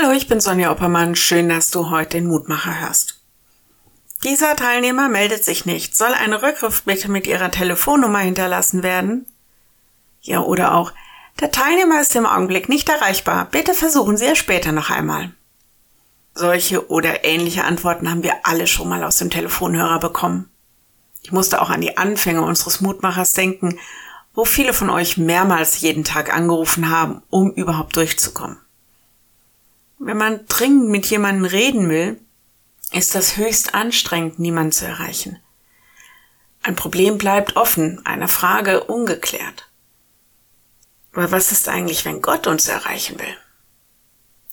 Hallo, ich bin Sonja Oppermann. Schön, dass du heute den Mutmacher hörst. Dieser Teilnehmer meldet sich nicht. Soll eine Rückruf bitte mit Ihrer Telefonnummer hinterlassen werden? Ja, oder auch, der Teilnehmer ist im Augenblick nicht erreichbar. Bitte versuchen Sie es später noch einmal. Solche oder ähnliche Antworten haben wir alle schon mal aus dem Telefonhörer bekommen. Ich musste auch an die Anfänge unseres Mutmachers denken, wo viele von euch mehrmals jeden Tag angerufen haben, um überhaupt durchzukommen. Wenn man dringend mit jemandem reden will, ist das höchst anstrengend, niemanden zu erreichen. Ein Problem bleibt offen, eine Frage ungeklärt. Aber was ist eigentlich, wenn Gott uns erreichen will?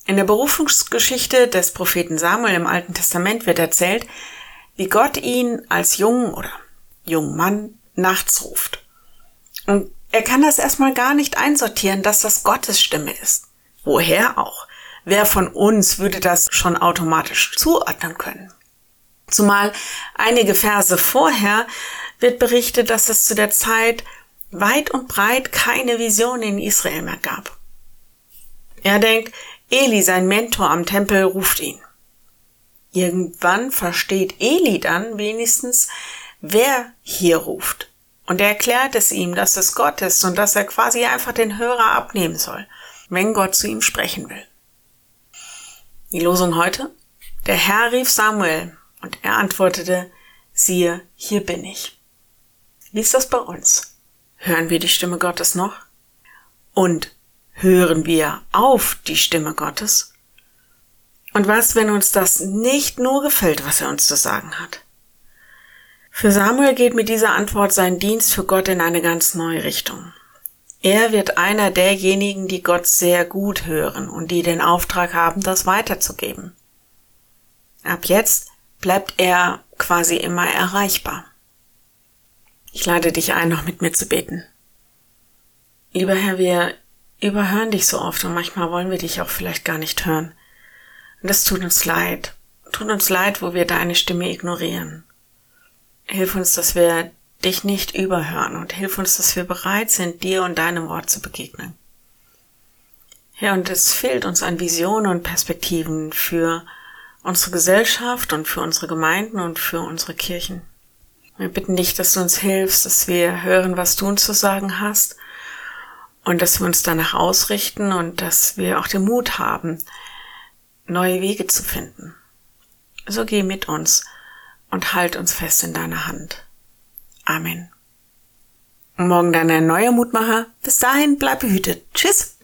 In der Berufungsgeschichte des Propheten Samuel im Alten Testament wird erzählt, wie Gott ihn als jungen oder jungen Mann nachts ruft. Und er kann das erstmal gar nicht einsortieren, dass das Gottes Stimme ist. Woher auch? Wer von uns würde das schon automatisch zuordnen können? Zumal einige Verse vorher wird berichtet, dass es zu der Zeit weit und breit keine Vision in Israel mehr gab. Er denkt, Eli, sein Mentor am Tempel, ruft ihn. Irgendwann versteht Eli dann wenigstens, wer hier ruft. Und er erklärt es ihm, dass es Gott ist und dass er quasi einfach den Hörer abnehmen soll, wenn Gott zu ihm sprechen will. Die Losung heute? Der Herr rief Samuel und er antwortete, siehe, hier bin ich. Wie ist das bei uns? Hören wir die Stimme Gottes noch? Und hören wir auf die Stimme Gottes? Und was, wenn uns das nicht nur gefällt, was er uns zu sagen hat? Für Samuel geht mit dieser Antwort sein Dienst für Gott in eine ganz neue Richtung. Er wird einer derjenigen, die Gott sehr gut hören und die den Auftrag haben, das weiterzugeben. Ab jetzt bleibt er quasi immer erreichbar. Ich lade dich ein, noch mit mir zu beten. Lieber Herr, wir überhören dich so oft und manchmal wollen wir dich auch vielleicht gar nicht hören. Und das tut uns leid. Tut uns leid, wo wir deine Stimme ignorieren. Hilf uns, dass wir dich nicht überhören und hilf uns, dass wir bereit sind, dir und deinem Wort zu begegnen. Ja, und es fehlt uns an Visionen und Perspektiven für unsere Gesellschaft und für unsere Gemeinden und für unsere Kirchen. Wir bitten dich, dass du uns hilfst, dass wir hören, was du uns zu sagen hast und dass wir uns danach ausrichten und dass wir auch den Mut haben, neue Wege zu finden. So geh mit uns und halt uns fest in deiner Hand. Amen. morgen dann ein neuer Mutmacher. Bis dahin bleib behütet. Tschüss.